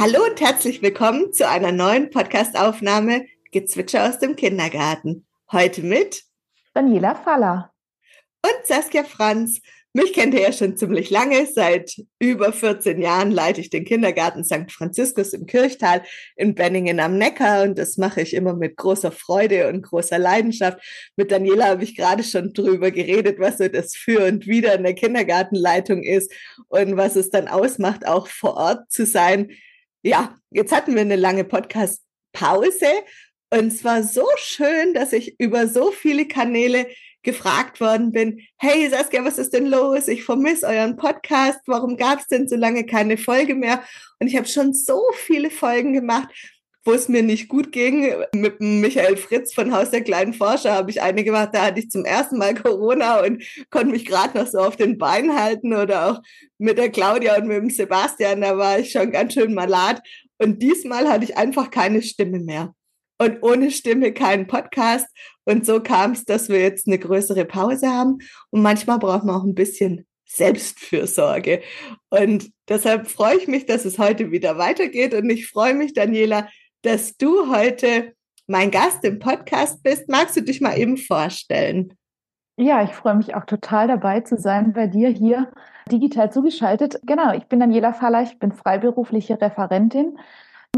Hallo und herzlich willkommen zu einer neuen Podcastaufnahme Gezwitscher aus dem Kindergarten. Heute mit Daniela Faller und Saskia Franz. Mich kennt ihr ja schon ziemlich lange. Seit über 14 Jahren leite ich den Kindergarten St. Franziskus im Kirchtal in Benningen am Neckar und das mache ich immer mit großer Freude und großer Leidenschaft. Mit Daniela habe ich gerade schon drüber geredet, was so das Für und Wider in der Kindergartenleitung ist und was es dann ausmacht, auch vor Ort zu sein. Ja, jetzt hatten wir eine lange Podcast-Pause und es war so schön, dass ich über so viele Kanäle gefragt worden bin, hey Saskia, was ist denn los? Ich vermisse euren Podcast. Warum gab es denn so lange keine Folge mehr? Und ich habe schon so viele Folgen gemacht, wo es mir nicht gut ging. Mit Michael Fritz von Haus der kleinen Forscher habe ich eine gemacht, da hatte ich zum ersten Mal Corona und konnte mich gerade noch so auf den Beinen halten oder auch mit der Claudia und mit dem Sebastian, da war ich schon ganz schön malat. Und diesmal hatte ich einfach keine Stimme mehr und ohne Stimme keinen Podcast. Und so kam es, dass wir jetzt eine größere Pause haben. Und manchmal braucht man auch ein bisschen Selbstfürsorge. Und deshalb freue ich mich, dass es heute wieder weitergeht. Und ich freue mich, Daniela, dass du heute mein Gast im Podcast bist. Magst du dich mal eben vorstellen? Ja, ich freue mich auch total dabei zu sein bei dir hier digital zugeschaltet. Genau, ich bin Daniela Faller, ich bin freiberufliche Referentin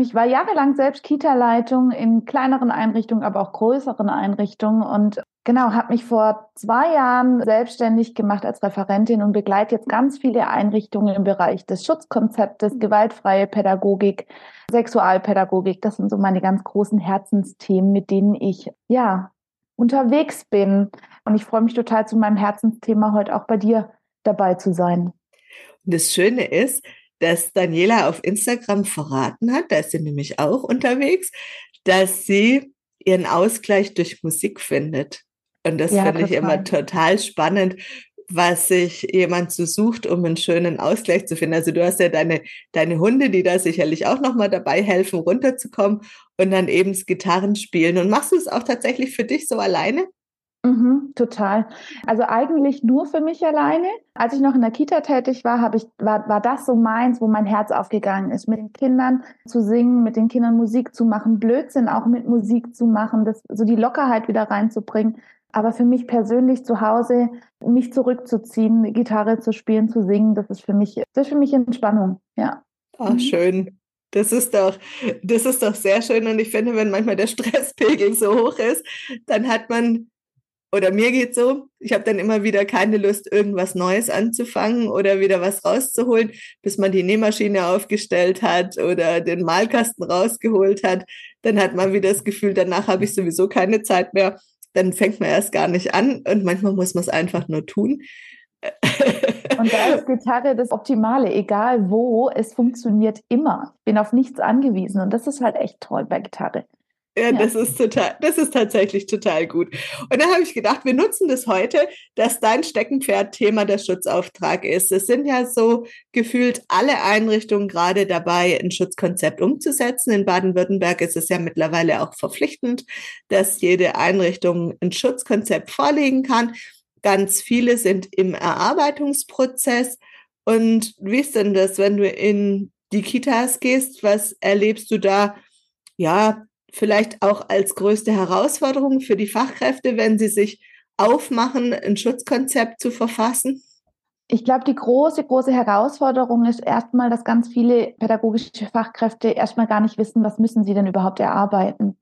ich war jahrelang selbst Kita-Leitung in kleineren Einrichtungen, aber auch größeren Einrichtungen und genau, habe mich vor zwei Jahren selbstständig gemacht als Referentin und begleite jetzt ganz viele Einrichtungen im Bereich des Schutzkonzeptes, gewaltfreie Pädagogik, Sexualpädagogik. Das sind so meine ganz großen Herzensthemen, mit denen ich ja unterwegs bin. Und ich freue mich total zu meinem Herzensthema heute auch bei dir dabei zu sein. Und das Schöne ist, dass Daniela auf Instagram verraten hat, da ist sie nämlich auch unterwegs, dass sie ihren Ausgleich durch Musik findet. Und das ja, finde ich immer total spannend, was sich jemand so sucht, um einen schönen Ausgleich zu finden. Also du hast ja deine, deine Hunde, die da sicherlich auch nochmal dabei helfen, runterzukommen und dann eben das Gitarrenspielen. Und machst du es auch tatsächlich für dich so alleine? Mhm, total. Also eigentlich nur für mich alleine. Als ich noch in der Kita tätig war, habe ich, war, war das so meins, wo mein Herz aufgegangen ist, mit den Kindern zu singen, mit den Kindern Musik zu machen, Blödsinn auch mit Musik zu machen, das, so die Lockerheit wieder reinzubringen. Aber für mich persönlich zu Hause, mich zurückzuziehen, Gitarre zu spielen, zu singen, das ist für mich, das ist für mich Entspannung, ja. Ach, mhm. schön. Das ist doch, das ist doch sehr schön. Und ich finde, wenn manchmal der Stresspegel so hoch ist, dann hat man oder mir geht so, ich habe dann immer wieder keine Lust, irgendwas Neues anzufangen oder wieder was rauszuholen, bis man die Nähmaschine aufgestellt hat oder den Malkasten rausgeholt hat. Dann hat man wieder das Gefühl, danach habe ich sowieso keine Zeit mehr. Dann fängt man erst gar nicht an und manchmal muss man es einfach nur tun. Und da ist Gitarre das Optimale, egal wo, es funktioniert immer. Ich bin auf nichts angewiesen und das ist halt echt toll bei Gitarre. Ja, ja, das ist total, das ist tatsächlich total gut. Und da habe ich gedacht, wir nutzen das heute, dass dein Steckenpferd Thema der Schutzauftrag ist. Es sind ja so gefühlt alle Einrichtungen gerade dabei, ein Schutzkonzept umzusetzen. In Baden-Württemberg ist es ja mittlerweile auch verpflichtend, dass jede Einrichtung ein Schutzkonzept vorlegen kann. Ganz viele sind im Erarbeitungsprozess. Und wie ist denn das, wenn du in die Kitas gehst? Was erlebst du da? Ja, vielleicht auch als größte Herausforderung für die Fachkräfte, wenn sie sich aufmachen, ein Schutzkonzept zu verfassen? Ich glaube, die große, große Herausforderung ist erstmal, dass ganz viele pädagogische Fachkräfte erstmal gar nicht wissen, was müssen sie denn überhaupt erarbeiten.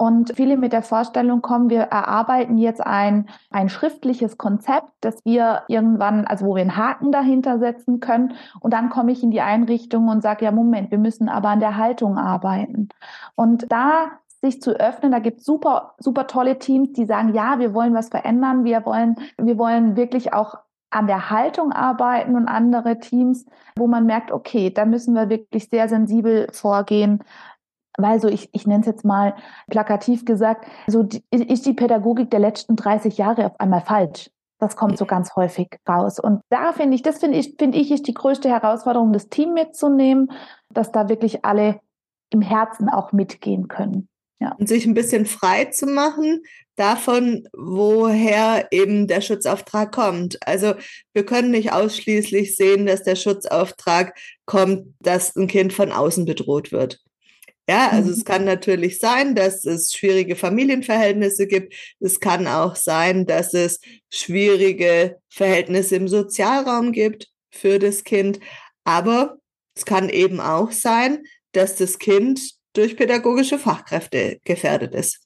Und viele mit der Vorstellung kommen, wir erarbeiten jetzt ein, ein schriftliches Konzept, das wir irgendwann, also wo wir einen Haken dahinter setzen können. Und dann komme ich in die Einrichtung und sage, ja, Moment, wir müssen aber an der Haltung arbeiten. Und da sich zu öffnen. Da gibt es super, super tolle Teams, die sagen, ja, wir wollen was verändern. Wir wollen, wir wollen wirklich auch an der Haltung arbeiten und andere Teams, wo man merkt, okay, da müssen wir wirklich sehr sensibel vorgehen weil so, ich, ich nenne es jetzt mal plakativ gesagt, so die, ist die Pädagogik der letzten 30 Jahre auf einmal falsch. Das kommt so ganz häufig raus. Und da finde ich, das finde ich, finde ich, ist die größte Herausforderung, das Team mitzunehmen, dass da wirklich alle im Herzen auch mitgehen können. Ja. Und sich ein bisschen frei zu machen davon, woher eben der Schutzauftrag kommt. Also wir können nicht ausschließlich sehen, dass der Schutzauftrag kommt, dass ein Kind von außen bedroht wird. Ja, also mhm. es kann natürlich sein, dass es schwierige Familienverhältnisse gibt. Es kann auch sein, dass es schwierige Verhältnisse im Sozialraum gibt für das Kind. Aber es kann eben auch sein, dass das Kind durch pädagogische Fachkräfte gefährdet ist.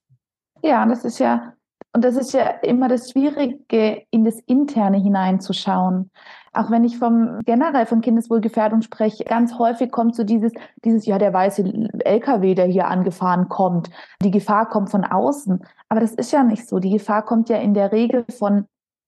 Ja, das ist ja, und das ist ja immer das Schwierige, in das Interne hineinzuschauen. Auch wenn ich vom generell von Kindeswohlgefährdung spreche, ganz häufig kommt so dieses, dieses, ja, der weiße LKW, der hier angefahren kommt. Die Gefahr kommt von außen. Aber das ist ja nicht so. Die Gefahr kommt ja in der Regel von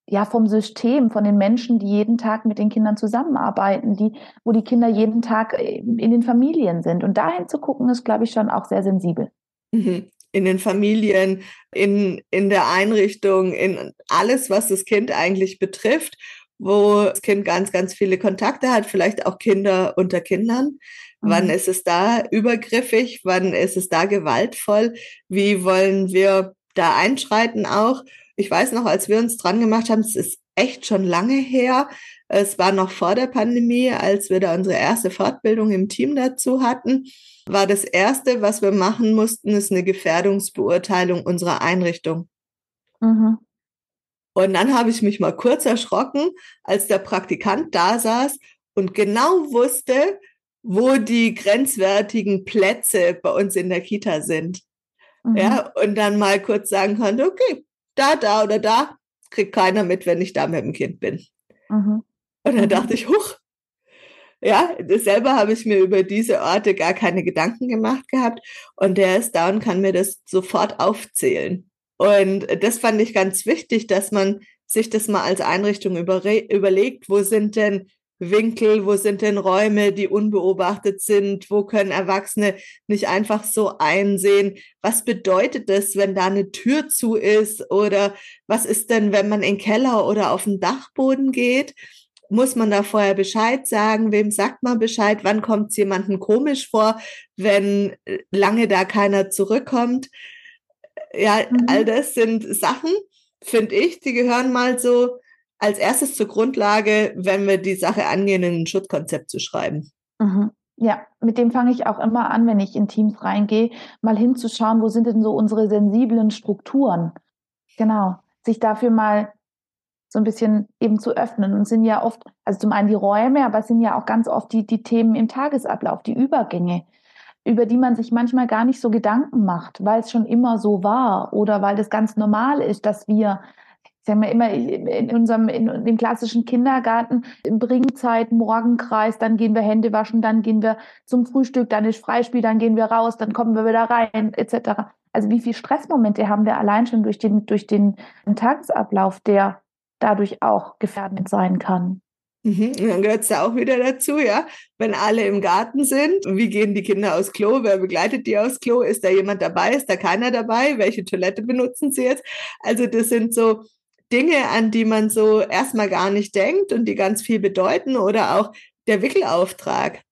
ja vom System, von den Menschen, die jeden Tag mit den Kindern zusammenarbeiten, die, wo die Kinder jeden Tag äh, in den Familien sind. Und dahin zu gucken, ist, glaube ich, schon auch sehr sensibel. Mhm. In den Familien, in, in der Einrichtung, in alles, was das Kind eigentlich betrifft, wo das Kind ganz, ganz viele Kontakte hat, vielleicht auch Kinder unter Kindern. Mhm. Wann ist es da übergriffig? Wann ist es da gewaltvoll? Wie wollen wir da einschreiten auch? Ich weiß noch, als wir uns dran gemacht haben, es ist echt schon lange her. Es war noch vor der Pandemie, als wir da unsere erste Fortbildung im Team dazu hatten, war das erste, was wir machen mussten, ist eine Gefährdungsbeurteilung unserer Einrichtung. Mhm. Und dann habe ich mich mal kurz erschrocken, als der Praktikant da saß und genau wusste, wo die grenzwertigen Plätze bei uns in der Kita sind. Mhm. Ja, und dann mal kurz sagen konnte, okay, da, da oder da, kriegt keiner mit, wenn ich da mit dem Kind bin. Mhm. Und dann mhm. dachte ich, huch, ja, selber habe ich mir über diese Orte gar keine Gedanken gemacht gehabt. Und der ist da und kann mir das sofort aufzählen. Und das fand ich ganz wichtig, dass man sich das mal als Einrichtung überlegt, wo sind denn Winkel, wo sind denn Räume, die unbeobachtet sind, wo können Erwachsene nicht einfach so einsehen, was bedeutet das, wenn da eine Tür zu ist? Oder was ist denn, wenn man in den Keller oder auf den Dachboden geht, muss man da vorher Bescheid sagen, wem sagt man Bescheid, wann kommt es jemandem komisch vor, wenn lange da keiner zurückkommt. Ja, mhm. all das sind Sachen, finde ich, die gehören mal so als erstes zur Grundlage, wenn wir die Sache angehen, ein Schutzkonzept zu schreiben. Mhm. Ja, mit dem fange ich auch immer an, wenn ich in Teams reingehe, mal hinzuschauen, wo sind denn so unsere sensiblen Strukturen. Genau, sich dafür mal so ein bisschen eben zu öffnen. Und sind ja oft, also zum einen die Räume, aber es sind ja auch ganz oft die, die Themen im Tagesablauf, die Übergänge, über die man sich manchmal gar nicht so Gedanken macht, weil es schon immer so war oder weil das ganz normal ist, dass wir sagen wir immer in unserem in, dem klassischen Kindergarten Bringzeit, Morgenkreis, dann gehen wir Hände waschen, dann gehen wir zum Frühstück, dann ist Freispiel, dann gehen wir raus, dann kommen wir wieder rein, etc. Also wie viele Stressmomente haben wir allein schon durch den durch den, Tagesablauf, der dadurch auch gefährdend sein kann. Mhm. Und dann gehört es da auch wieder dazu, ja. Wenn alle im Garten sind, wie gehen die Kinder aufs Klo? Wer begleitet die aufs Klo? Ist da jemand dabei? Ist da keiner dabei? Welche Toilette benutzen sie jetzt? Also das sind so Dinge, an die man so erstmal gar nicht denkt und die ganz viel bedeuten oder auch der Wickelauftrag.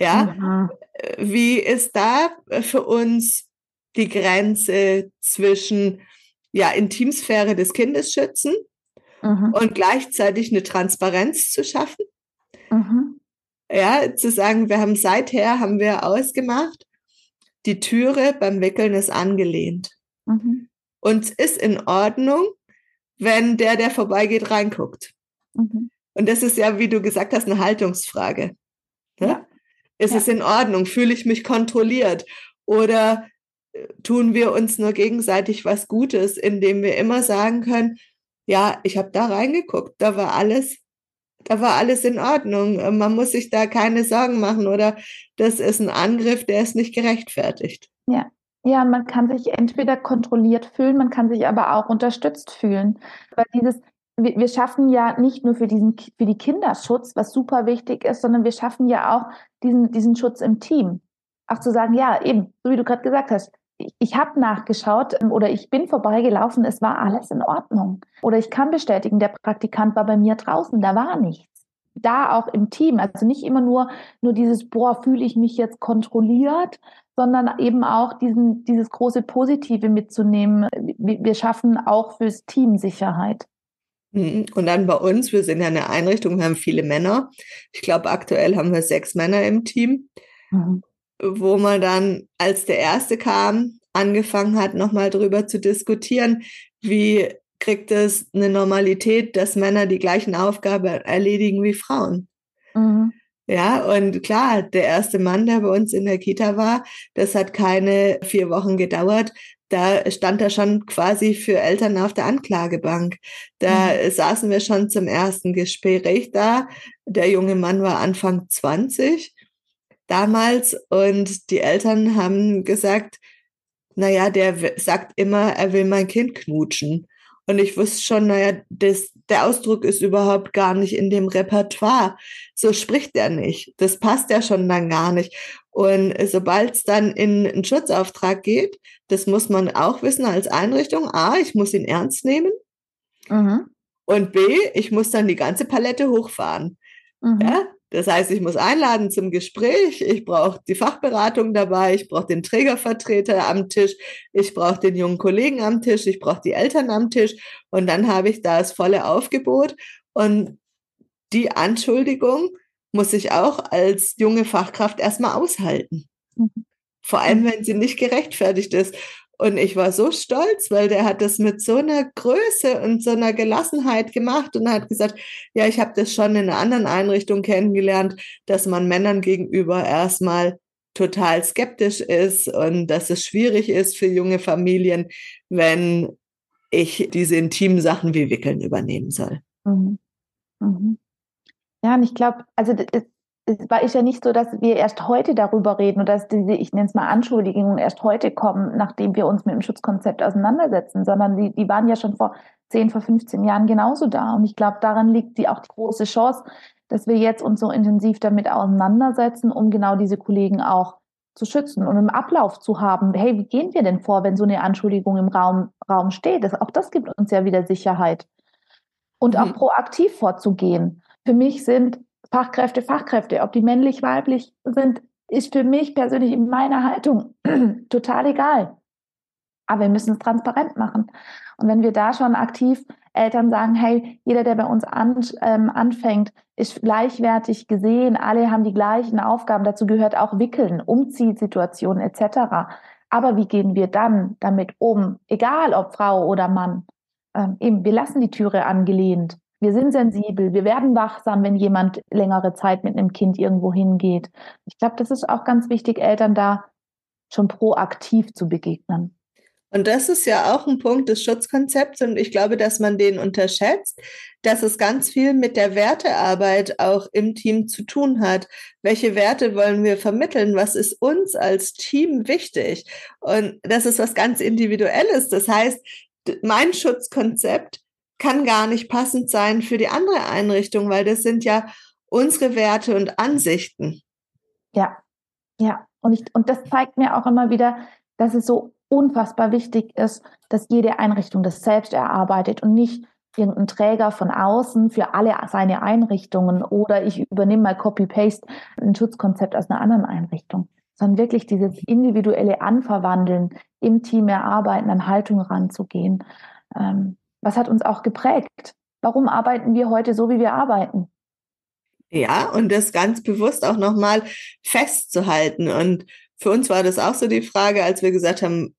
Ja, mhm. wie ist da für uns die Grenze zwischen ja, Intimsphäre des Kindes schützen mhm. und gleichzeitig eine Transparenz zu schaffen? Mhm. Ja, zu sagen, wir haben seither haben wir ausgemacht, die Türe beim Wickeln ist angelehnt. Mhm. Und es ist in Ordnung, wenn der, der vorbeigeht, reinguckt. Mhm. Und das ist ja, wie du gesagt hast, eine Haltungsfrage. Ne? Ja. Ist ja. es in Ordnung? Fühle ich mich kontrolliert? Oder äh, tun wir uns nur gegenseitig was Gutes, indem wir immer sagen können, ja, ich habe da reingeguckt, da war alles, da war alles in Ordnung. Äh, man muss sich da keine Sorgen machen oder das ist ein Angriff, der ist nicht gerechtfertigt. Ja, ja, man kann sich entweder kontrolliert fühlen, man kann sich aber auch unterstützt fühlen. Weil dieses, wir, schaffen ja nicht nur für diesen, für die Kinderschutz, was super wichtig ist, sondern wir schaffen ja auch diesen, diesen Schutz im Team. Auch zu sagen, ja, eben, so wie du gerade gesagt hast, ich, habe nachgeschaut ähm, oder ich bin vorbeigelaufen, es war alles in Ordnung. Oder ich kann bestätigen, der Praktikant war bei mir draußen, da war nichts. da auch im Team, also nicht immer nur, nur dieses, boah, fühle ich mich jetzt kontrolliert, sondern eben auch diesen, dieses große Positive mitzunehmen. Wir schaffen auch fürs Team Sicherheit. Mhm. Und dann bei uns, wir sind ja eine Einrichtung, wir haben viele Männer. Ich glaube, aktuell haben wir sechs Männer im Team, mhm. Wo man dann, als der erste kam, angefangen hat, nochmal drüber zu diskutieren, wie kriegt es eine Normalität, dass Männer die gleichen Aufgaben erledigen wie Frauen. Mhm. Ja, und klar, der erste Mann, der bei uns in der Kita war, das hat keine vier Wochen gedauert. Da stand er schon quasi für Eltern auf der Anklagebank. Da mhm. saßen wir schon zum ersten Gespräch da. Der junge Mann war Anfang 20 damals und die Eltern haben gesagt, naja, der sagt immer, er will mein Kind knutschen. Und ich wusste schon, naja, das, der Ausdruck ist überhaupt gar nicht in dem Repertoire. So spricht er nicht. Das passt ja schon dann gar nicht. Und sobald es dann in einen Schutzauftrag geht, das muss man auch wissen als Einrichtung. A, ich muss ihn ernst nehmen. Mhm. Und B, ich muss dann die ganze Palette hochfahren. Mhm. Ja? Das heißt, ich muss einladen zum Gespräch, ich brauche die Fachberatung dabei, ich brauche den Trägervertreter am Tisch, ich brauche den jungen Kollegen am Tisch, ich brauche die Eltern am Tisch. Und dann habe ich da das volle Aufgebot. Und die Anschuldigung muss ich auch als junge Fachkraft erstmal aushalten. Mhm. Vor allem, wenn sie nicht gerechtfertigt ist. Und ich war so stolz, weil der hat das mit so einer Größe und so einer Gelassenheit gemacht und hat gesagt, ja, ich habe das schon in einer anderen Einrichtung kennengelernt, dass man Männern gegenüber erstmal total skeptisch ist und dass es schwierig ist für junge Familien, wenn ich diese intimen Sachen wie Wickeln übernehmen soll. Mhm. Mhm. Ja, und ich glaube, also war ist ja nicht so, dass wir erst heute darüber reden oder dass diese, ich nenne es mal Anschuldigungen erst heute kommen, nachdem wir uns mit dem Schutzkonzept auseinandersetzen, sondern die, die waren ja schon vor 10, vor 15 Jahren genauso da. Und ich glaube, daran liegt die auch die große Chance, dass wir jetzt uns so intensiv damit auseinandersetzen, um genau diese Kollegen auch zu schützen und im Ablauf zu haben, hey, wie gehen wir denn vor, wenn so eine Anschuldigung im Raum, Raum steht? Das, auch das gibt uns ja wieder Sicherheit. Und mhm. auch proaktiv vorzugehen. Für mich sind Fachkräfte, Fachkräfte, ob die männlich, weiblich sind, ist für mich persönlich in meiner Haltung total egal. Aber wir müssen es transparent machen. Und wenn wir da schon aktiv Eltern sagen, hey, jeder, der bei uns an, ähm, anfängt, ist gleichwertig gesehen, alle haben die gleichen Aufgaben, dazu gehört auch Wickeln, Umziehsituationen etc. Aber wie gehen wir dann damit um, egal ob Frau oder Mann? Ähm, eben, wir lassen die Türe angelehnt. Wir sind sensibel, wir werden wachsam, wenn jemand längere Zeit mit einem Kind irgendwo hingeht. Ich glaube, das ist auch ganz wichtig, Eltern da schon proaktiv zu begegnen. Und das ist ja auch ein Punkt des Schutzkonzepts und ich glaube, dass man den unterschätzt, dass es ganz viel mit der Wertearbeit auch im Team zu tun hat. Welche Werte wollen wir vermitteln? Was ist uns als Team wichtig? Und das ist was ganz Individuelles. Das heißt, mein Schutzkonzept kann gar nicht passend sein für die andere Einrichtung, weil das sind ja unsere Werte und Ansichten. Ja, ja. Und, ich, und das zeigt mir auch immer wieder, dass es so unfassbar wichtig ist, dass jede Einrichtung das selbst erarbeitet und nicht irgendein Träger von außen für alle seine Einrichtungen oder ich übernehme mal Copy-Paste ein Schutzkonzept aus einer anderen Einrichtung, sondern wirklich dieses individuelle Anverwandeln im Team erarbeiten, an Haltung ranzugehen. Ähm, was hat uns auch geprägt? Warum arbeiten wir heute so, wie wir arbeiten? Ja, und das ganz bewusst auch nochmal festzuhalten. Und für uns war das auch so die Frage, als wir gesagt haben,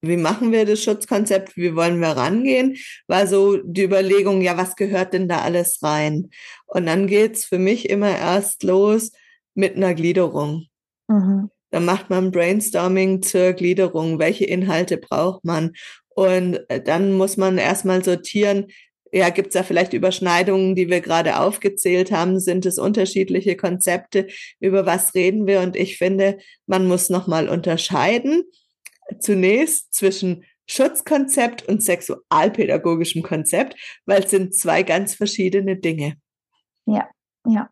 wie machen wir das Schutzkonzept, wie wollen wir rangehen, war so die Überlegung, ja, was gehört denn da alles rein? Und dann geht's für mich immer erst los mit einer Gliederung. Mhm. Dann macht man Brainstorming zur Gliederung. Welche Inhalte braucht man? Und äh, dann muss man erstmal sortieren, ja, gibt es da vielleicht Überschneidungen, die wir gerade aufgezählt haben? Sind es unterschiedliche Konzepte? Über was reden wir? Und ich finde, man muss nochmal unterscheiden. Zunächst zwischen Schutzkonzept und sexualpädagogischem Konzept, weil es sind zwei ganz verschiedene Dinge. Ja, ja.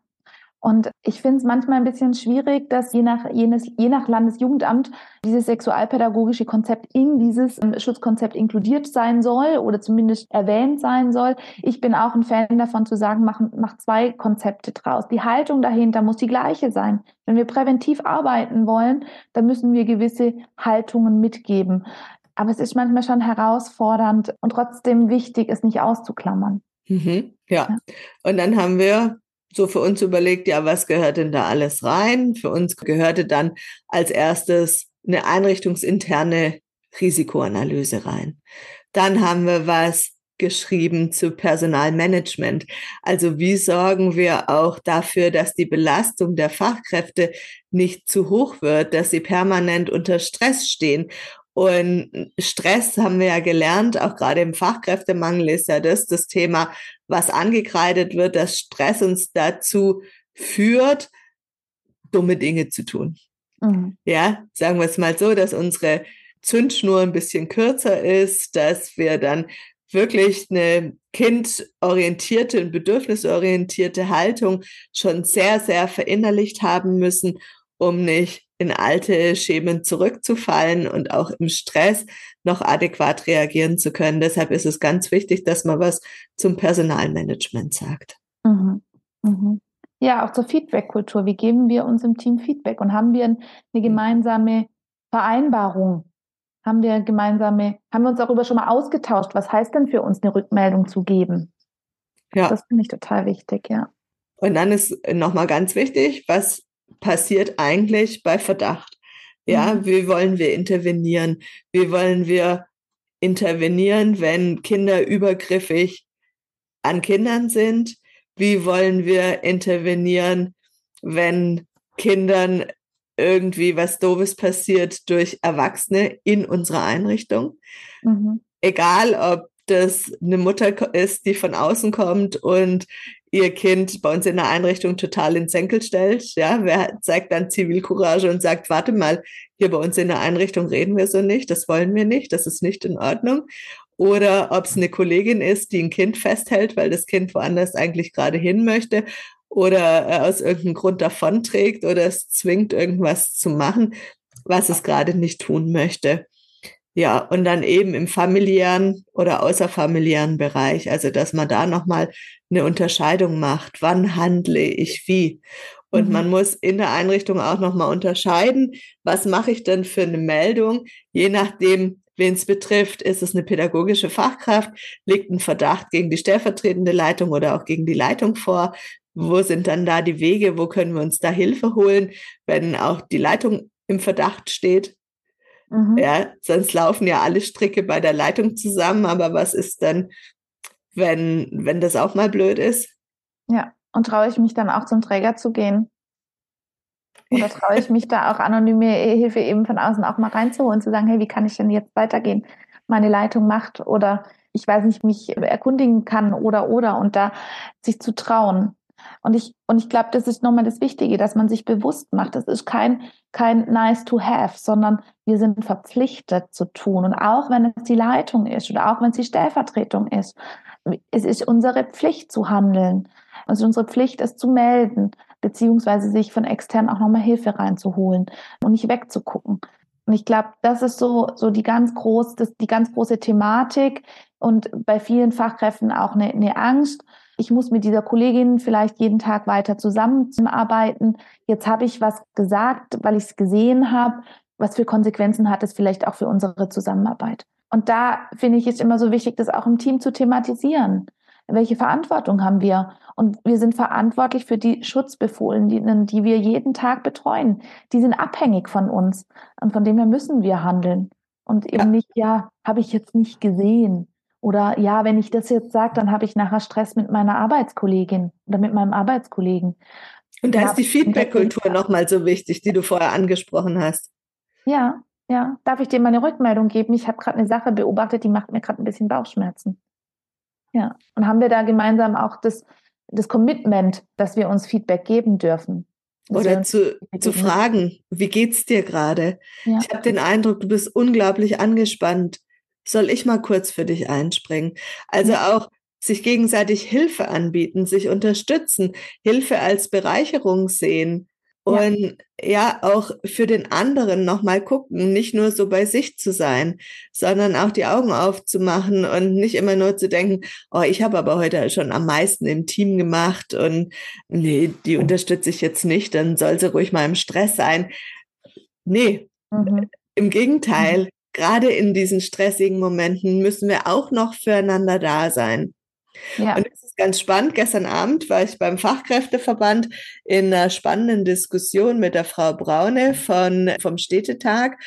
Und ich finde es manchmal ein bisschen schwierig, dass je nach, jenes, je nach Landesjugendamt dieses sexualpädagogische Konzept in dieses ähm, Schutzkonzept inkludiert sein soll oder zumindest erwähnt sein soll. Ich bin auch ein Fan davon zu sagen, mach, mach zwei Konzepte draus. Die Haltung dahinter muss die gleiche sein. Wenn wir präventiv arbeiten wollen, dann müssen wir gewisse Haltungen mitgeben. Aber es ist manchmal schon herausfordernd und trotzdem wichtig, es nicht auszuklammern. Mhm, ja. ja. Und dann haben wir so für uns überlegt, ja, was gehört denn da alles rein? Für uns gehörte dann als erstes eine einrichtungsinterne Risikoanalyse rein. Dann haben wir was geschrieben zu Personalmanagement. Also wie sorgen wir auch dafür, dass die Belastung der Fachkräfte nicht zu hoch wird, dass sie permanent unter Stress stehen und Stress haben wir ja gelernt, auch gerade im Fachkräftemangel ist ja das das Thema, was angekreidet wird, dass Stress uns dazu führt, dumme Dinge zu tun. Mhm. Ja, sagen wir es mal so, dass unsere Zündschnur ein bisschen kürzer ist, dass wir dann wirklich eine kindorientierte und bedürfnisorientierte Haltung schon sehr, sehr verinnerlicht haben müssen, um nicht in alte Schemen zurückzufallen und auch im Stress noch adäquat reagieren zu können. Deshalb ist es ganz wichtig, dass man was zum Personalmanagement sagt. Mhm. Mhm. Ja, auch zur Feedback-Kultur. Wie geben wir uns im Team Feedback? Und haben wir eine gemeinsame Vereinbarung? Haben wir gemeinsame, haben wir uns darüber schon mal ausgetauscht? Was heißt denn für uns eine Rückmeldung zu geben? Ja. Das finde ich total wichtig, ja. Und dann ist nochmal ganz wichtig, was passiert eigentlich bei Verdacht? Ja, mhm. wie wollen wir intervenieren? Wie wollen wir intervenieren, wenn Kinder übergriffig an Kindern sind? Wie wollen wir intervenieren, wenn Kindern irgendwie was Doofes passiert durch Erwachsene in unserer Einrichtung? Mhm. Egal, ob das eine Mutter ist, die von außen kommt und ihr Kind bei uns in der Einrichtung total in Senkel stellt. Ja, wer zeigt dann Zivilcourage und sagt, warte mal, hier bei uns in der Einrichtung reden wir so nicht, das wollen wir nicht, das ist nicht in Ordnung. Oder ob es eine Kollegin ist, die ein Kind festhält, weil das Kind woanders eigentlich gerade hin möchte oder äh, aus irgendeinem Grund davonträgt oder es zwingt, irgendwas zu machen, was es gerade nicht tun möchte. Ja, und dann eben im familiären oder außerfamiliären Bereich, also dass man da nochmal eine Unterscheidung macht, wann handle ich wie. Und mhm. man muss in der Einrichtung auch nochmal unterscheiden, was mache ich denn für eine Meldung, je nachdem, wen es betrifft. Ist es eine pädagogische Fachkraft? Liegt ein Verdacht gegen die stellvertretende Leitung oder auch gegen die Leitung vor? Wo sind dann da die Wege? Wo können wir uns da Hilfe holen, wenn auch die Leitung im Verdacht steht? Mhm. Ja, sonst laufen ja alle Stricke bei der Leitung zusammen, aber was ist denn, wenn, wenn das auch mal blöd ist? Ja, und traue ich mich dann auch zum Träger zu gehen? Oder traue ich mich da auch anonyme Hilfe eben von außen auch mal reinzuholen und zu sagen, hey, wie kann ich denn jetzt weitergehen? Meine Leitung macht oder ich weiß nicht, mich erkundigen kann oder oder und da sich zu trauen. Und ich, und ich glaube, das ist nochmal das Wichtige, dass man sich bewusst macht. Das ist kein, kein nice to have, sondern wir sind verpflichtet zu tun. Und auch wenn es die Leitung ist oder auch wenn es die Stellvertretung ist, es ist unsere Pflicht zu handeln. Es ist unsere Pflicht, es zu melden, beziehungsweise sich von extern auch nochmal Hilfe reinzuholen und nicht wegzugucken. Und ich glaube, das ist so, so die ganz groß, das, die ganz große Thematik und bei vielen Fachkräften auch eine, eine Angst ich muss mit dieser Kollegin vielleicht jeden Tag weiter zusammenarbeiten. Jetzt habe ich was gesagt, weil ich es gesehen habe. Was für Konsequenzen hat es vielleicht auch für unsere Zusammenarbeit? Und da finde ich es immer so wichtig, das auch im Team zu thematisieren. Welche Verantwortung haben wir? Und wir sind verantwortlich für die Schutzbefohlenen, die wir jeden Tag betreuen. Die sind abhängig von uns. Und von dem her müssen wir handeln. Und eben ja. nicht, ja, habe ich jetzt nicht gesehen. Oder ja, wenn ich das jetzt sage, dann habe ich nachher Stress mit meiner Arbeitskollegin oder mit meinem Arbeitskollegen. Und da ist die Feedback-Kultur nochmal so wichtig, die du vorher angesprochen hast. Ja, ja. Darf ich dir mal eine Rückmeldung geben? Ich habe gerade eine Sache beobachtet, die macht mir gerade ein bisschen Bauchschmerzen. Ja. Und haben wir da gemeinsam auch das, das Commitment, dass wir uns Feedback geben dürfen? Oder zu, zu fragen, wie geht's dir gerade? Ja. Ich habe den Eindruck, du bist unglaublich angespannt soll ich mal kurz für dich einspringen? Also auch sich gegenseitig Hilfe anbieten, sich unterstützen, Hilfe als Bereicherung sehen und ja, ja auch für den anderen nochmal gucken, nicht nur so bei sich zu sein, sondern auch die Augen aufzumachen und nicht immer nur zu denken, oh, ich habe aber heute schon am meisten im Team gemacht und nee, die unterstütze ich jetzt nicht, dann soll sie ruhig mal im Stress sein. Nee, mhm. im Gegenteil, mhm. gerade in diesen stressigen Momenten müssen wir auch noch füreinander da sein. Ja. Und es ist ganz spannend. Gestern Abend war ich beim Fachkräfteverband in einer spannenden Diskussion mit der Frau Braune von, vom Städtetag.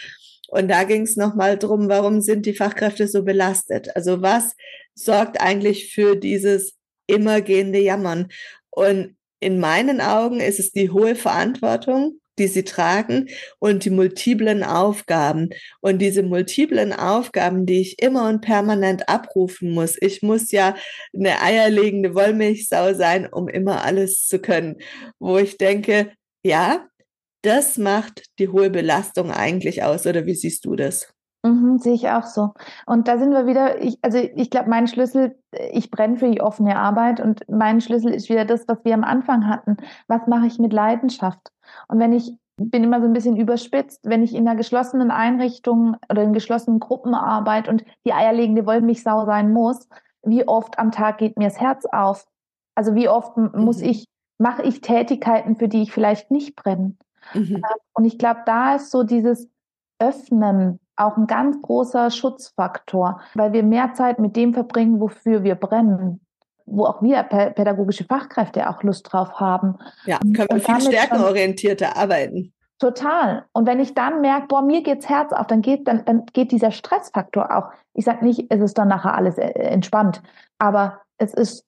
Und da ging es nochmal drum, warum sind die Fachkräfte so belastet? Also was sorgt eigentlich für dieses immergehende Jammern? Und in meinen Augen ist es die hohe Verantwortung, die sie tragen und die multiplen Aufgaben. Und diese multiplen Aufgaben, die ich immer und permanent abrufen muss. Ich muss ja eine eierlegende Wollmilchsau sein, um immer alles zu können. Wo ich denke, ja, das macht die hohe Belastung eigentlich aus. Oder wie siehst du das? Mhm, sehe ich auch so. Und da sind wir wieder, ich, also ich glaube, mein Schlüssel, ich brenne für die offene Arbeit und mein Schlüssel ist wieder das, was wir am Anfang hatten. Was mache ich mit Leidenschaft? Und wenn ich bin immer so ein bisschen überspitzt, wenn ich in einer geschlossenen Einrichtung oder in geschlossenen Gruppen arbeite und die eierlegende Wollmilchsau sein muss, wie oft am Tag geht mir das Herz auf? Also wie oft mhm. muss ich, mache ich Tätigkeiten, für die ich vielleicht nicht brenne? Mhm. Äh, und ich glaube, da ist so dieses Öffnen auch ein ganz großer Schutzfaktor, weil wir mehr Zeit mit dem verbringen, wofür wir brennen wo auch wir pädagogische Fachkräfte auch Lust drauf haben. Ja, können wir viel stärkenorientierter arbeiten. Total. Und wenn ich dann merke, boah, mir geht's Herz auf, dann geht, dann, dann geht dieser Stressfaktor auch. Ich sage nicht, es ist dann nachher alles äh, entspannt, aber es ist,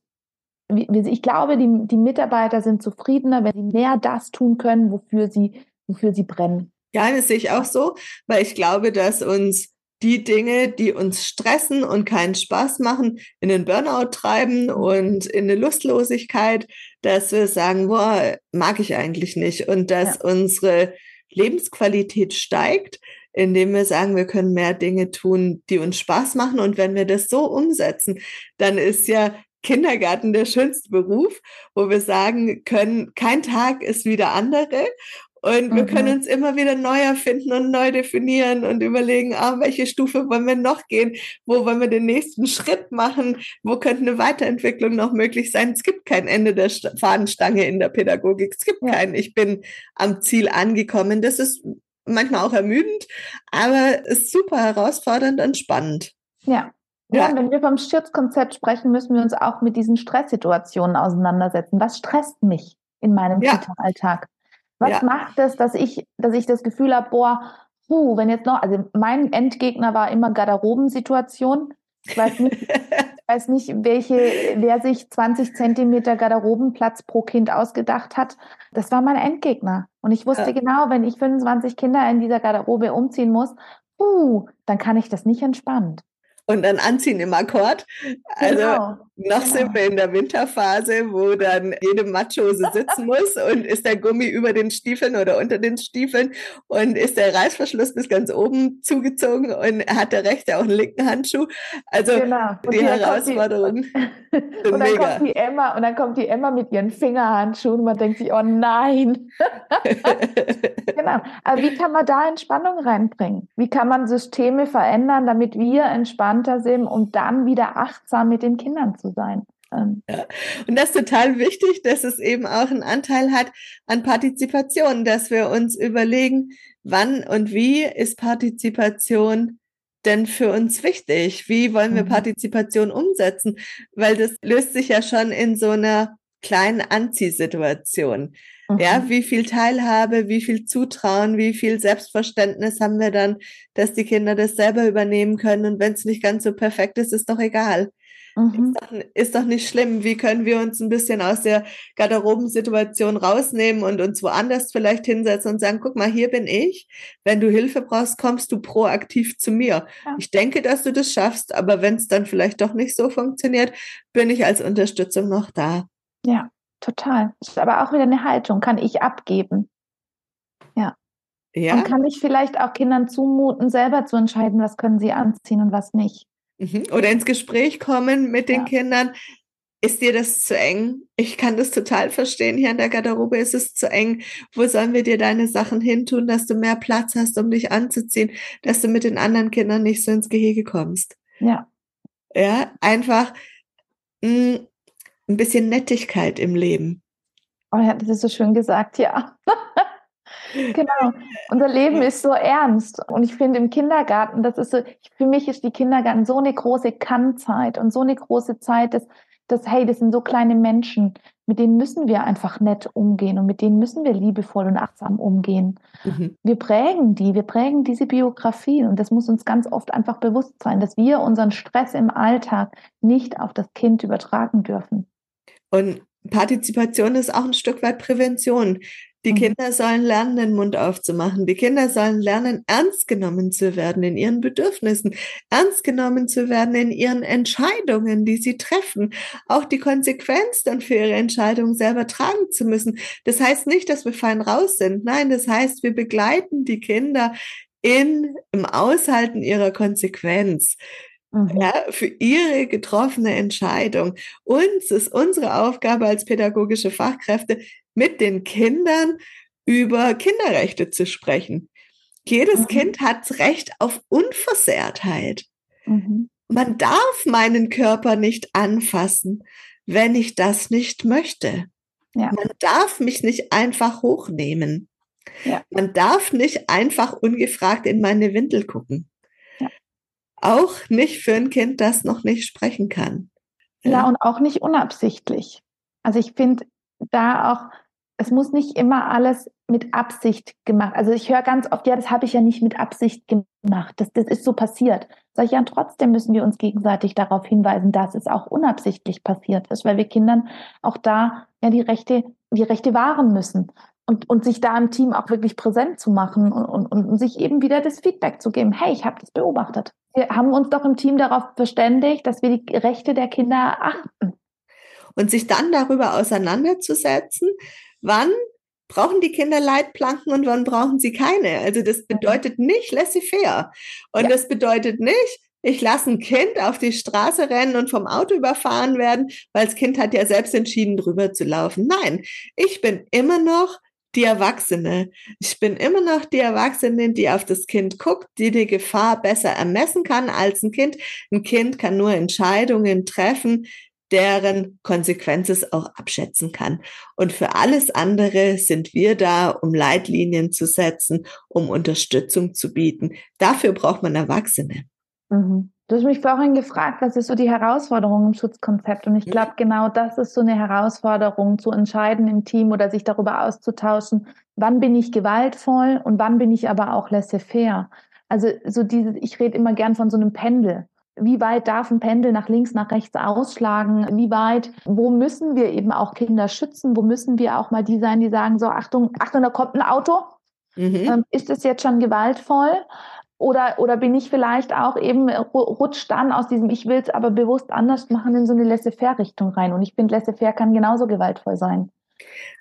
ich glaube, die, die Mitarbeiter sind zufriedener, wenn sie mehr das tun können, wofür sie, wofür sie brennen. Ja, das sehe ich auch so, weil ich glaube, dass uns die Dinge, die uns stressen und keinen Spaß machen, in den Burnout treiben und in eine Lustlosigkeit, dass wir sagen, boah, mag ich eigentlich nicht. Und dass ja. unsere Lebensqualität steigt, indem wir sagen, wir können mehr Dinge tun, die uns Spaß machen. Und wenn wir das so umsetzen, dann ist ja Kindergarten der schönste Beruf, wo wir sagen können, kein Tag ist wie der andere und wir mhm. können uns immer wieder neu erfinden und neu definieren und überlegen, ah, welche Stufe wollen wir noch gehen? Wo wollen wir den nächsten Schritt machen? Wo könnte eine Weiterentwicklung noch möglich sein? Es gibt kein Ende der Fahnenstange in der Pädagogik. Es gibt ja. keinen. Ich bin am Ziel angekommen. Das ist manchmal auch ermüdend, aber ist super herausfordernd und spannend. Ja, ja, ja, wenn wir vom Schutzkonzept sprechen, müssen wir uns auch mit diesen Stresssituationen auseinandersetzen. Was stresst mich in meinem ja. Alltag? Was ja. macht es, dass ich, dass ich das Gefühl habe, boah, puh, wenn jetzt noch, also mein Endgegner war immer Garderobensituation. Ich weiß nicht, ich weiß nicht, welche, wer sich 20 Zentimeter Garderobenplatz pro Kind ausgedacht hat. Das war mein Endgegner. Und ich wusste ja. genau, wenn ich 25 Kinder in dieser Garderobe umziehen muss, puh, dann kann ich das nicht entspannt und dann anziehen im Akkord. Also genau. noch genau. sind wir in der Winterphase, wo dann jede Matschhose sitzen muss und ist der Gummi über den Stiefeln oder unter den Stiefeln und ist der Reißverschluss bis ganz oben zugezogen und hat der rechte auch einen linken Handschuh. Also genau. die Herausforderungen sind und dann mega. Kommt die Emma, und dann kommt die Emma mit ihren Fingerhandschuhen und man denkt sich, oh nein. Aber wie kann man da Entspannung reinbringen? Wie kann man Systeme verändern, damit wir entspannter sind, um dann wieder achtsam mit den Kindern zu sein. Ähm, ja. Und das ist total wichtig, dass es eben auch einen Anteil hat an Partizipation, dass wir uns überlegen, wann und wie ist Partizipation denn für uns wichtig? Wie wollen wir mhm. Partizipation umsetzen? Weil das löst sich ja schon in so einer kleinen Anziehsituation. Mhm. Ja, wie viel Teilhabe, wie viel Zutrauen, wie viel Selbstverständnis haben wir dann, dass die Kinder das selber übernehmen können. Und wenn es nicht ganz so perfekt ist, ist doch egal. Mhm. Ist, doch, ist, doch, nicht schlimm. Wie können wir uns ein bisschen aus der Garderobensituation rausnehmen und uns woanders vielleicht hinsetzen und sagen, guck mal, hier bin ich. Wenn du Hilfe brauchst, kommst du proaktiv zu mir. Ja. Ich denke, dass du das schaffst, aber wenn es dann vielleicht doch nicht so funktioniert, bin ich als Unterstützung noch da. Ja, total. Das ist aber auch wieder eine Haltung, kann ich abgeben. Ja. ja. Und kann ich vielleicht auch Kindern zumuten, selber zu entscheiden, was können sie anziehen und was nicht. Mhm. Oder ins Gespräch kommen mit den Ja. Kindern. Ist dir das zu eng? Ich kann das total verstehen. Hier in der Garderobe ist es zu eng. Wo sollen wir dir deine Sachen hintun, dass du mehr Platz hast, um dich anzuziehen, dass du mit den anderen Kindern nicht so ins Gehege kommst? Ja. Ja, einfach mh, ein bisschen Nettigkeit im Leben. Oh ja, das ist so schön gesagt, ja. Genau. Unser Leben ist so ernst. Und ich finde im Kindergarten, das ist so, für mich ist die Kindergarten so eine große Kannzeit und so eine große Zeit, dass, dass, hey, das sind so kleine Menschen, mit denen müssen wir einfach nett umgehen und mit denen müssen wir liebevoll und achtsam umgehen. Mhm. Wir prägen die, wir prägen diese Biografien und das muss uns ganz oft einfach bewusst sein, dass wir unseren Stress im Alltag nicht auf das Kind übertragen dürfen. Und Partizipation ist auch ein Stück weit Prävention. Die Mhm. Kinder sollen lernen, den Mund aufzumachen. Die Kinder sollen lernen, ernst genommen zu werden in ihren Bedürfnissen, ernst genommen zu werden in ihren Entscheidungen, die sie treffen, auch die Konsequenz dann für ihre Entscheidungen selber tragen zu müssen. Das heißt nicht, dass wir fein raus sind. Nein, das heißt, wir begleiten die Kinder in, im Aushalten ihrer Konsequenz Mhm. ja, für ihre getroffene Entscheidung. Uns ist unsere Aufgabe als pädagogische Fachkräfte, mit den Kindern über Kinderrechte zu sprechen. Jedes Mhm. Kind hat Recht auf Unversehrtheit. Mhm. Man darf meinen Körper nicht anfassen, wenn ich das nicht möchte. Ja. Man darf mich nicht einfach hochnehmen. Ja. Man darf nicht einfach ungefragt in meine Windel gucken. Auch nicht für ein Kind, das noch nicht sprechen kann. Ja, und auch nicht unabsichtlich. Also ich finde da auch, es muss nicht immer alles mit Absicht gemacht. Also ich höre ganz oft, ja, das habe ich ja nicht mit Absicht gemacht. Das, das ist so passiert. Sag ich ja, trotzdem müssen wir uns gegenseitig darauf hinweisen, dass es auch unabsichtlich passiert ist, weil wir Kindern auch da ja die Rechte, die Rechte wahren müssen. Und, und sich da im Team auch wirklich präsent zu machen und, und, und sich eben wieder das Feedback zu geben, hey, ich habe das beobachtet. Wir haben uns doch im Team darauf verständigt, dass wir die Rechte der Kinder achten. Und sich dann darüber auseinanderzusetzen, wann brauchen die Kinder Leitplanken und wann brauchen sie keine. Also das bedeutet nicht laissez-faire. Und Ja. das bedeutet nicht, ich lasse ein Kind auf die Straße rennen und vom Auto überfahren werden, weil das Kind hat ja selbst entschieden, drüber zu laufen. Nein, ich bin immer noch die Erwachsene. Ich bin immer noch die Erwachsene, die auf das Kind guckt, die die Gefahr besser ermessen kann als ein Kind. Ein Kind kann nur Entscheidungen treffen, deren Konsequenz es auch abschätzen kann. Und für alles andere sind wir da, um Leitlinien zu setzen, um Unterstützung zu bieten. Dafür braucht man Erwachsene. Mhm. Du hast mich vorhin gefragt, was ist so die Herausforderung im Schutzkonzept? Und ich glaube, genau das ist so eine Herausforderung, zu entscheiden im Team oder sich darüber auszutauschen, wann bin ich gewaltvoll und wann bin ich aber auch laissez-faire. Also so dieses, ich rede immer gern von so einem Pendel. Wie weit darf ein Pendel nach links, nach rechts ausschlagen? Wie weit, wo müssen wir eben auch Kinder schützen? Wo müssen wir auch mal die sein, die sagen, so, Achtung, Achtung, da kommt ein Auto. Mhm. Ähm, ist das jetzt schon gewaltvoll? Oder, oder bin ich vielleicht auch eben, äh, ru- rutscht dann aus diesem, ich will es aber bewusst anders machen, in so eine Laissez-faire-Richtung rein. Und ich finde, Laissez-faire kann genauso gewaltvoll sein.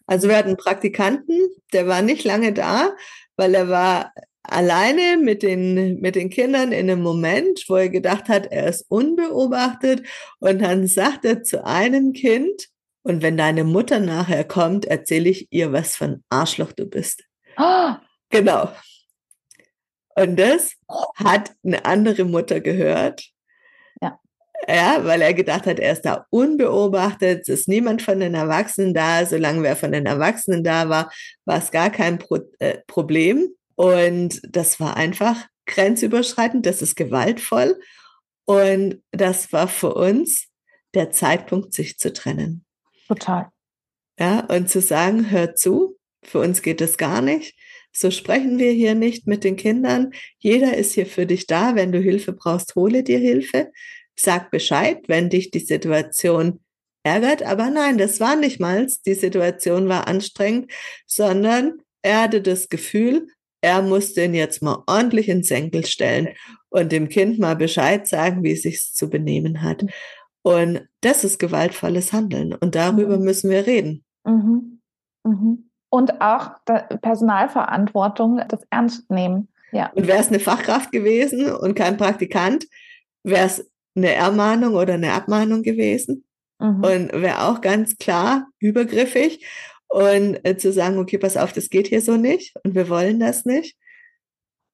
Also wir hatten einen Praktikanten, der war nicht lange da, weil er war alleine mit den, mit den Kindern in einem Moment, wo er gedacht hat, er ist unbeobachtet. Und dann sagt er zu einem Kind, und wenn deine Mutter nachher kommt, erzähle ich ihr, was für ein Arschloch du bist. Oh, Genau. Und das hat eine andere Mutter gehört. Ja. Ja, weil er gedacht hat, er ist da unbeobachtet, es ist niemand von den Erwachsenen da. Solange wer von den Erwachsenen da war, war es gar kein Pro äh, Problem. Und das war einfach grenzüberschreitend, das ist gewaltvoll. Und das war für uns der Zeitpunkt, sich zu trennen. total. Ja, und zu sagen, hör zu, für uns geht es gar nicht. So sprechen wir hier nicht mit den Kindern. Jeder ist hier für dich da. Wenn du Hilfe brauchst, hole dir Hilfe. Sag Bescheid, wenn dich die Situation ärgert. Aber nein, das war nicht mal, die Situation war anstrengend, sondern er hatte das Gefühl, er musste ihn jetzt mal ordentlich ins Senkel stellen und dem Kind mal Bescheid sagen, wie es sich zu benehmen hat. Und das ist gewaltvolles Handeln. Und darüber Mhm. müssen wir reden. Mhm. Mhm. Und auch Personalverantwortung, das ernst nehmen. Ja. Und wäre es eine Fachkraft gewesen und kein Praktikant, wäre es eine Ermahnung oder eine Abmahnung gewesen mhm. und wäre auch ganz klar übergriffig und äh, zu sagen, okay, pass auf, das geht hier so nicht und wir wollen das nicht.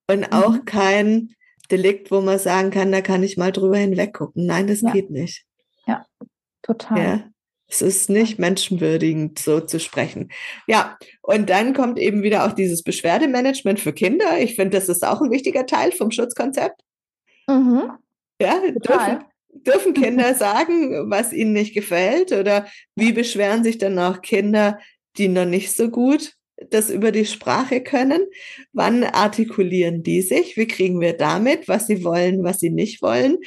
Und mhm. auch kein Delikt, wo man sagen kann, da kann ich mal drüber hinweggucken. Nein, das ja. geht nicht. Ja, total. Ja. Es ist nicht menschenwürdigend, so zu sprechen. Ja, und dann kommt eben wieder auch dieses Beschwerdemanagement für Kinder. Ich finde, das ist auch ein wichtiger Teil vom Schutzkonzept. Mhm. Ja, dürfen, dürfen Kinder sagen, was ihnen nicht gefällt? Oder wie beschweren sich dann auch Kinder, die noch nicht so gut das über die Sprache können? Wann artikulieren die sich? Wie kriegen wir damit, was sie wollen, was sie nicht wollen?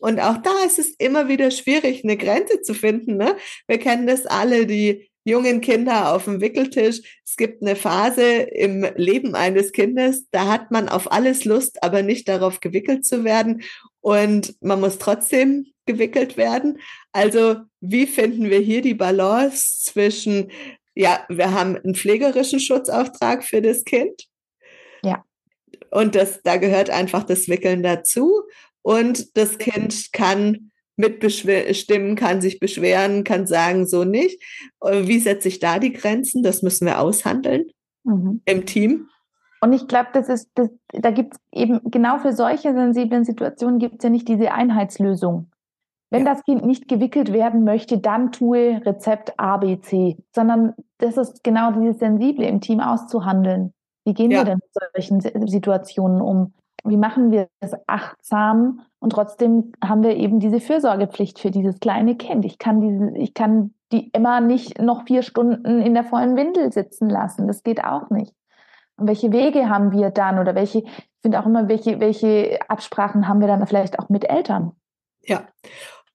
Und auch da ist es immer wieder schwierig, eine Grenze zu finden. Ne? Wir kennen das alle, die jungen Kinder auf dem Wickeltisch. Es gibt eine Phase im Leben eines Kindes, da hat man auf alles Lust, aber nicht darauf gewickelt zu werden. Und man muss trotzdem gewickelt werden. Also wie finden wir hier die Balance zwischen, ja, wir haben einen pflegerischen Schutzauftrag für das Kind. Ja. Und das, da gehört einfach das Wickeln dazu und das Kind kann mitbestimmen, kann sich beschweren, kann sagen, so nicht. Äh, wie setze ich da die Grenzen? Das müssen wir aushandeln mhm. im Team. Und ich glaube, das ist, das, da gibt es eben genau für solche sensiblen Situationen gibt es ja nicht diese Einheitslösung. Wenn ja. das Kind nicht gewickelt werden möchte, dann tue Rezept A, B, C, sondern das ist genau dieses Sensible im Team auszuhandeln. Wie gehen ja. wir denn mit solchen Situationen um? Wie machen wir das achtsam und trotzdem haben wir eben diese Fürsorgepflicht für dieses kleine Kind. Ich kann diese, ich kann die immer nicht noch vier Stunden in der vollen Windel sitzen lassen. Das geht auch nicht. Und welche Wege haben wir dann oder welche, ich finde auch immer, welche, welche Absprachen haben wir dann vielleicht auch mit Eltern? Ja.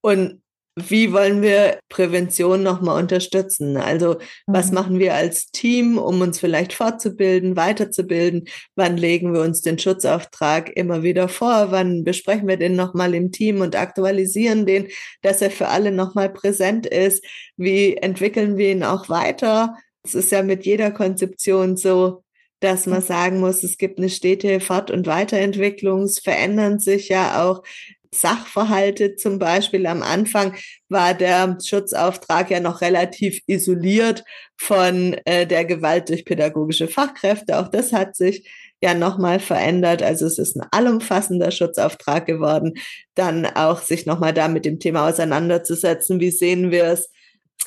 Und wie wollen wir Prävention nochmal unterstützen? Also was mhm. machen wir als Team, um uns vielleicht fortzubilden, weiterzubilden? Wann legen wir uns den Schutzauftrag immer wieder vor? Wann besprechen wir den nochmal im Team und aktualisieren den, dass er für alle nochmal präsent ist? Wie entwickeln wir ihn auch weiter? Es ist ja mit jeder Konzeption so, dass man sagen muss, es gibt eine stete Fort- und Weiterentwicklung. Es verändern sich ja auch Sachverhalte zum Beispiel. Am Anfang war der Schutzauftrag ja noch relativ isoliert von äh, der Gewalt durch pädagogische Fachkräfte. Auch das hat sich ja nochmal verändert. Also es ist ein allumfassender Schutzauftrag geworden. Dann auch sich nochmal da mit dem Thema auseinanderzusetzen. Wie sehen wir es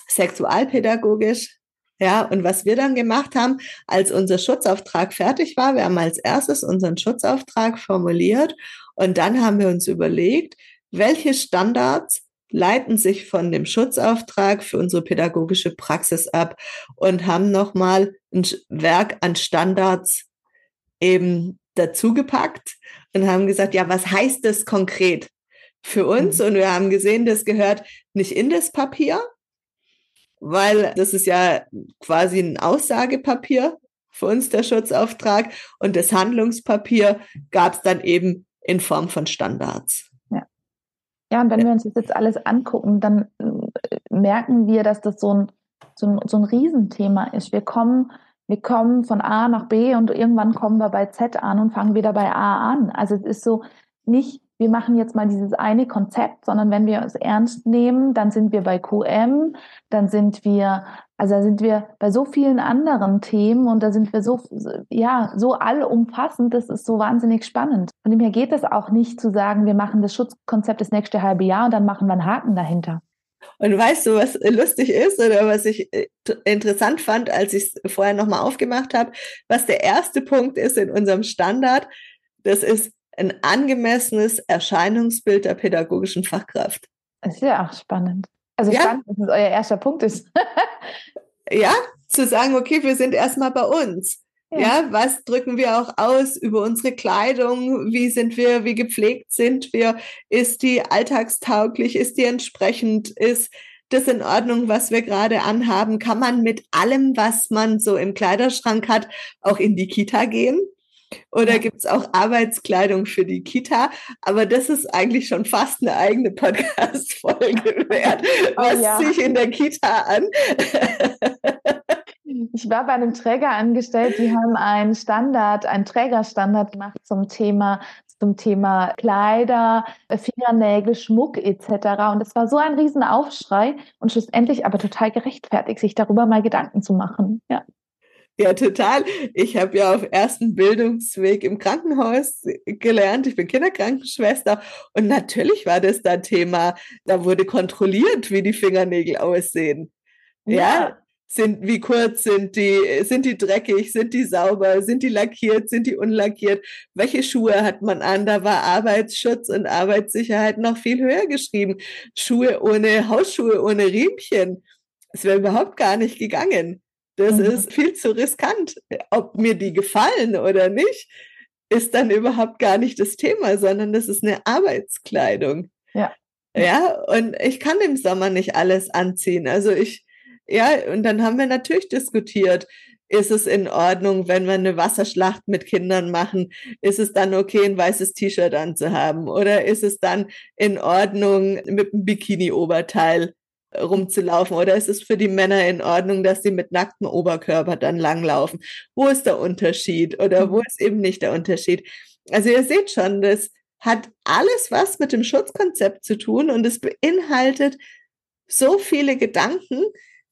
sexualpädagogisch? Ja, und was wir dann gemacht haben, als unser Schutzauftrag fertig war, wir haben als erstes unseren Schutzauftrag formuliert und dann haben wir uns überlegt, welche Standards leiten sich von dem Schutzauftrag für unsere pädagogische Praxis ab und haben nochmal ein Werk an Standards eben dazugepackt und haben gesagt, ja, was heißt das konkret für uns? Mhm. Und wir haben gesehen, das gehört nicht in das Papier, weil das ist ja quasi ein Aussagepapier für uns, der Schutzauftrag. Und das Handlungspapier gab es dann eben in Form von Standards. Ja, ja und wenn ja. wir uns das jetzt alles angucken, dann äh, merken wir, dass das so ein, so ein, so ein Riesenthema ist. Wir kommen, wir kommen von A nach B und irgendwann kommen wir bei Z an und fangen wieder bei A an. Also es ist so nicht wir machen jetzt mal dieses eine Konzept, sondern wenn wir es ernst nehmen, dann sind wir bei QM, dann sind wir, also da sind wir bei so vielen anderen Themen und da sind wir so, ja, so allumfassend, das ist so wahnsinnig spannend. Von dem her geht es auch nicht zu sagen, wir machen das Schutzkonzept das nächste halbe Jahr und dann machen wir einen Haken dahinter. Und weißt du, was lustig ist oder was ich äh, interessant fand, als ich es vorher nochmal aufgemacht habe, was der erste Punkt ist in unserem Standard, das ist ein angemessenes Erscheinungsbild der pädagogischen Fachkraft. Das ist ja auch spannend. Also ja. spannend, dass es euer erster Punkt ist. ja, zu sagen, okay, wir sind erstmal bei uns. Ja. ja. was drücken wir auch aus über unsere Kleidung? Wie sind wir, wie gepflegt sind wir? Ist die alltagstauglich? Ist die entsprechend? Ist das in Ordnung, was wir gerade anhaben? Kann man mit allem, was man so im Kleiderschrank hat, auch in die Kita gehen? Oder ja. gibt es auch Arbeitskleidung für die Kita? Aber das ist eigentlich schon fast eine eigene Podcast-Folge wert. Oh, Was ja. ziehe ich in der Kita an? Ich war bei einem Träger angestellt, die haben einen Standard, einen Trägerstandard gemacht zum Thema zum Thema Kleider, Fingernägel, Schmuck etc. Und es war so ein Riesenaufschrei und schlussendlich aber total gerechtfertigt, sich darüber mal Gedanken zu machen. Ja. Ja, total. Ich habe ja auf ersten Bildungsweg im Krankenhaus gelernt. Ich bin Kinderkrankenschwester und natürlich war das da Thema. Da wurde kontrolliert, wie die Fingernägel aussehen. Ja, ja sind, wie kurz sind die, sind die dreckig, sind die sauber, sind die lackiert, sind die unlackiert, welche Schuhe hat man an, da war Arbeitsschutz und Arbeitssicherheit noch viel höher geschrieben. Schuhe ohne Hausschuhe, ohne Riemchen. Es wäre überhaupt gar nicht gegangen. Das mhm. ist viel zu riskant. Ob mir die gefallen oder nicht, ist dann überhaupt gar nicht das Thema, sondern das ist eine Arbeitskleidung. Ja. Ja, und ich kann im Sommer nicht alles anziehen. Also ich, ja, und dann haben wir natürlich diskutiert, ist es in Ordnung, wenn wir eine Wasserschlacht mit Kindern machen? Ist es dann okay, ein weißes T-Shirt anzuhaben? Oder ist es dann in Ordnung, mit einem Bikini-Oberteil rumzulaufen? Oder ist es für die Männer in Ordnung, dass sie mit nacktem Oberkörper dann langlaufen? Wo ist der Unterschied? Oder wo mhm. ist eben nicht der Unterschied? Also ihr seht schon, das hat alles was mit dem Schutzkonzept zu tun und es beinhaltet so viele Gedanken,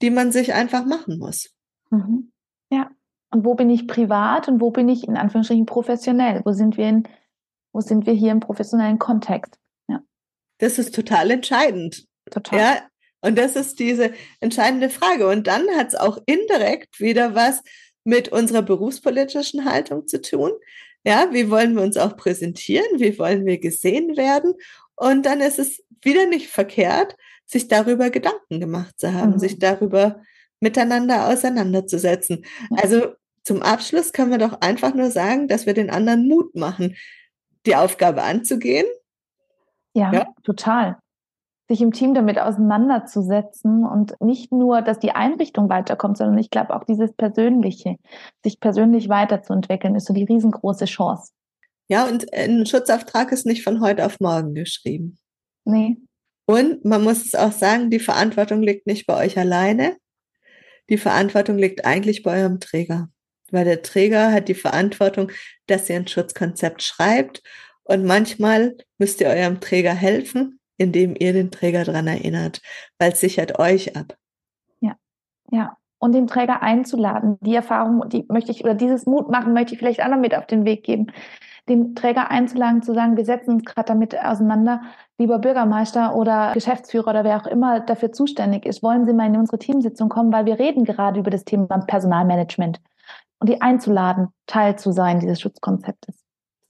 die man sich einfach machen muss. Mhm. Ja. Und wo bin ich privat und wo bin ich in Anführungsstrichen professionell? Wo sind wir in, wo sind wir hier im professionellen Kontext? Ja. Das ist total entscheidend. Total. Ja. Und das ist diese entscheidende Frage. Und dann hat es auch indirekt wieder was mit unserer berufspolitischen Haltung zu tun. Ja, wie wollen wir uns auch präsentieren? Wie wollen wir gesehen werden? Und dann ist es wieder nicht verkehrt, sich darüber Gedanken gemacht zu haben, mhm. sich darüber miteinander auseinanderzusetzen. Also zum Abschluss können wir doch einfach nur sagen, dass wir den anderen Mut machen, die Aufgabe anzugehen. Ja, ja, total. Sich im Team damit auseinanderzusetzen und nicht nur, dass die Einrichtung weiterkommt, sondern ich glaube auch dieses Persönliche, sich persönlich weiterzuentwickeln, ist so die riesengroße Chance. Ja, und ein Schutzauftrag ist nicht von heute auf morgen geschrieben. Nee, und man muss es auch sagen, die Verantwortung liegt nicht bei euch alleine. Die Verantwortung liegt eigentlich bei eurem Träger. Weil der Träger hat die Verantwortung, dass ihr ein Schutzkonzept schreibt. Und manchmal müsst ihr eurem Träger helfen, indem ihr den Träger daran erinnert, weil es sichert euch ab. Ja, ja. Und den Träger einzuladen. Die Erfahrung, die möchte ich, oder dieses Mut machen, möchte ich vielleicht auch noch mit auf den Weg geben den Träger einzuladen, zu sagen, wir setzen uns gerade damit auseinander, lieber Bürgermeister oder Geschäftsführer oder wer auch immer dafür zuständig ist, wollen Sie mal in unsere Teamsitzung kommen, weil wir reden gerade über das Thema Personalmanagement und die einzuladen, Teil zu sein dieses Schutzkonzeptes.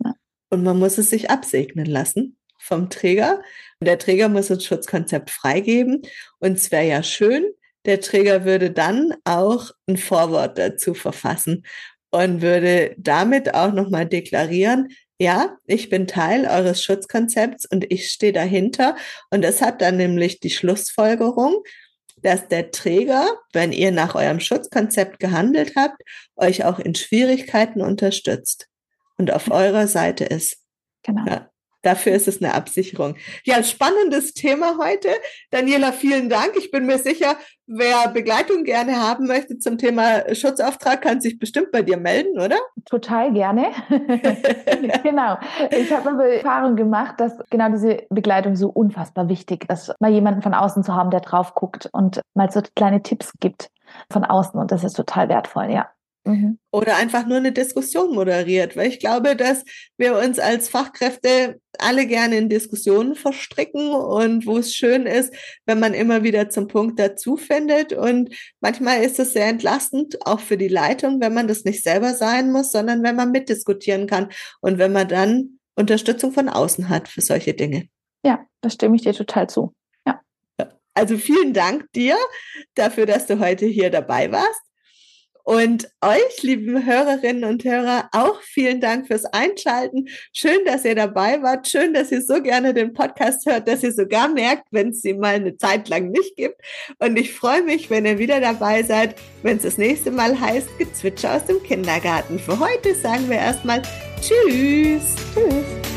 Ja. Und man muss es sich absegnen lassen vom Träger. Und der Träger muss das Schutzkonzept freigeben. Und es wäre ja schön, der Träger würde dann auch ein Vorwort dazu verfassen und würde damit auch nochmal deklarieren, ja, ich bin Teil eures Schutzkonzepts und ich stehe dahinter. Und das hat dann nämlich die Schlussfolgerung, dass der Träger, wenn ihr nach eurem Schutzkonzept gehandelt habt, euch auch in Schwierigkeiten unterstützt und auf eurer Seite ist. Genau. Ja. Dafür ist es eine Absicherung. Ja, spannendes Thema heute. Daniela, vielen Dank. Ich bin mir sicher, wer Begleitung gerne haben möchte zum Thema Schutzauftrag, kann sich bestimmt bei dir melden, oder? Total gerne. genau. Ich habe aber Erfahrung gemacht, dass genau diese Begleitung so unfassbar wichtig ist, mal jemanden von außen zu haben, der drauf guckt und mal so kleine Tipps gibt von außen. Und das ist total wertvoll, ja. Mhm. Oder einfach nur eine Diskussion moderiert, weil ich glaube, dass wir uns als Fachkräfte alle gerne in Diskussionen verstricken und wo es schön ist, wenn man immer wieder zum Punkt dazu findet. Und manchmal ist es sehr entlastend, auch für die Leitung, wenn man das nicht selber sein muss, sondern wenn man mitdiskutieren kann und wenn man dann Unterstützung von außen hat für solche Dinge. Ja, da stimme ich dir total zu. Ja. Also vielen Dank dir dafür, dass du heute hier dabei warst. Und euch, lieben Hörerinnen und Hörer, auch vielen Dank fürs Einschalten. Schön, dass ihr dabei wart. Schön, dass ihr so gerne den Podcast hört, dass ihr sogar merkt, wenn es sie mal eine Zeit lang nicht gibt. Und ich freue mich, wenn ihr wieder dabei seid, wenn es das nächste Mal heißt Gezwitscher aus dem Kindergarten. Für heute sagen wir erstmal Tschüss. Tschüss.